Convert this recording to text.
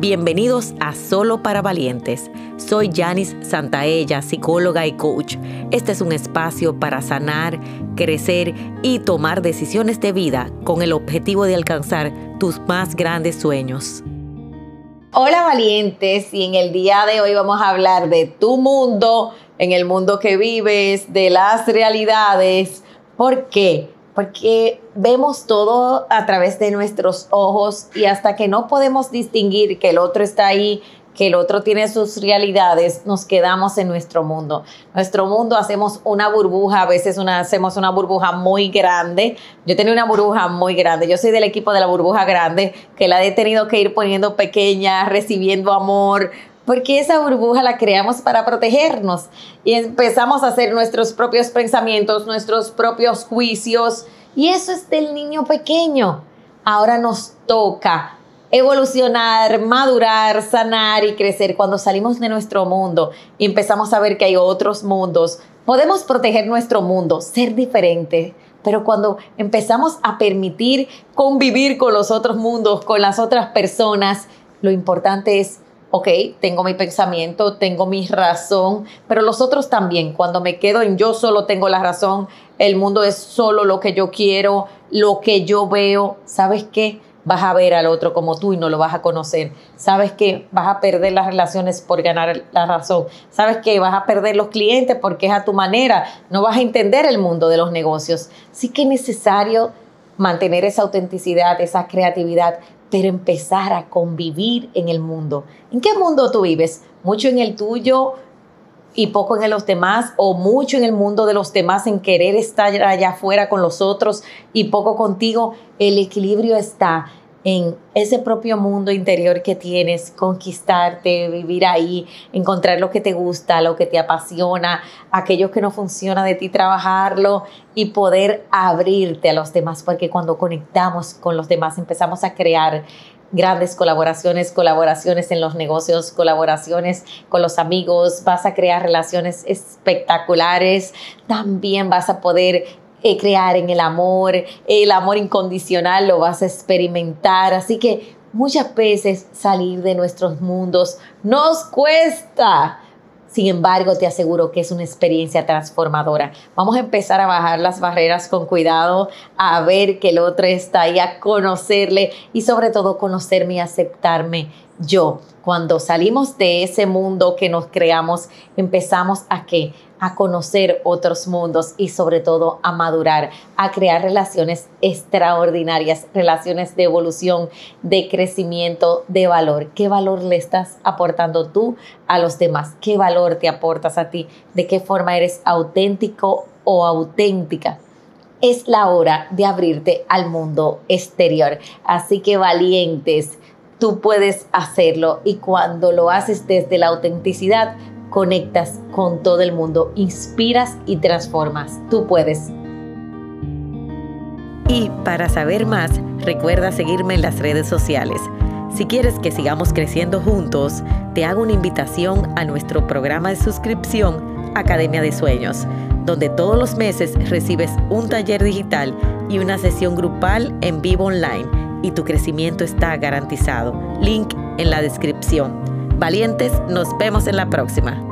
Bienvenidos a Solo para Valientes. Soy Janice Santaella, psicóloga y coach. Este es un espacio para sanar, crecer y tomar decisiones de vida con el objetivo de alcanzar tus más grandes sueños. Hola valientes y en el día de hoy vamos a hablar de tu mundo, en el mundo que vives, de las realidades. ¿Por qué? Porque vemos todo a través de nuestros ojos y hasta que no podemos distinguir que el otro está ahí, que el otro tiene sus realidades, nos quedamos en nuestro mundo. Nuestro mundo hacemos una burbuja, a veces una, hacemos una burbuja muy grande. Yo tenía una burbuja muy grande, yo soy del equipo de la burbuja grande, que la he tenido que ir poniendo pequeña, recibiendo amor, porque esa burbuja la creamos para protegernos y empezamos a hacer nuestros propios pensamientos, nuestros propios juicios y eso es del niño pequeño. Ahora nos toca evolucionar, madurar, sanar y crecer cuando salimos de nuestro mundo y empezamos a ver que hay otros mundos. Podemos proteger nuestro mundo, ser diferente, pero cuando empezamos a permitir convivir con los otros mundos, con las otras personas, lo importante es ok, tengo mi pensamiento, tengo mi razón, pero los otros también, cuando me quedo en yo solo tengo la razón, el mundo es solo lo que yo quiero, lo que yo veo, ¿sabes qué? Vas a ver al otro como tú y no lo vas a conocer. ¿Sabes qué? Vas a perder las relaciones por ganar la razón. ¿Sabes qué? Vas a perder los clientes porque es a tu manera. No vas a entender el mundo de los negocios. Sí que es necesario mantener esa autenticidad, esa creatividad, pero empezar a convivir en el mundo. ¿En qué mundo tú vives? ¿Mucho en el tuyo y poco en los demás? ¿O mucho en el mundo de los demás en querer estar allá afuera con los otros y poco contigo? El equilibrio está en ese propio mundo interior que tienes, conquistarte, vivir ahí, encontrar lo que te gusta, lo que te apasiona, aquello que no funciona de ti, trabajarlo y poder abrirte a los demás, porque cuando conectamos con los demás empezamos a crear grandes colaboraciones, colaboraciones en los negocios, colaboraciones con los amigos, vas a crear relaciones espectaculares, también vas a poder eh, crear en el amor, el amor incondicional lo vas a experimentar. Así que muchas veces salir de nuestros mundos nos cuesta. Sin embargo, te aseguro que es una experiencia transformadora. Vamos a empezar a bajar las barreras con cuidado, a ver que el otro está ahí, a conocerle y sobre todo conocerme y aceptarme yo. Cuando salimos de ese mundo que nos creamos, empezamos a que a conocer otros mundos y sobre todo a madurar, a crear relaciones extraordinarias, relaciones de evolución, de crecimiento, de valor. ¿Qué valor le estás aportando tú a los demás? ¿Qué valor te aportas a ti? ¿De qué forma eres auténtico o auténtica? Es la hora de abrirte al mundo exterior. Así que valientes, tú puedes hacerlo y cuando lo haces desde la autenticidad, conectas con todo el mundo, inspiras y transformas. Tú puedes. Y para saber más, recuerda seguirme en las redes sociales. Si quieres que sigamos creciendo juntos, te hago una invitación a nuestro programa de suscripción Academia de Sueños, donde todos los meses recibes un taller digital y una sesión grupal en vivo online y tu crecimiento está garantizado. Link en la descripción. Valientes, nos vemos en la próxima.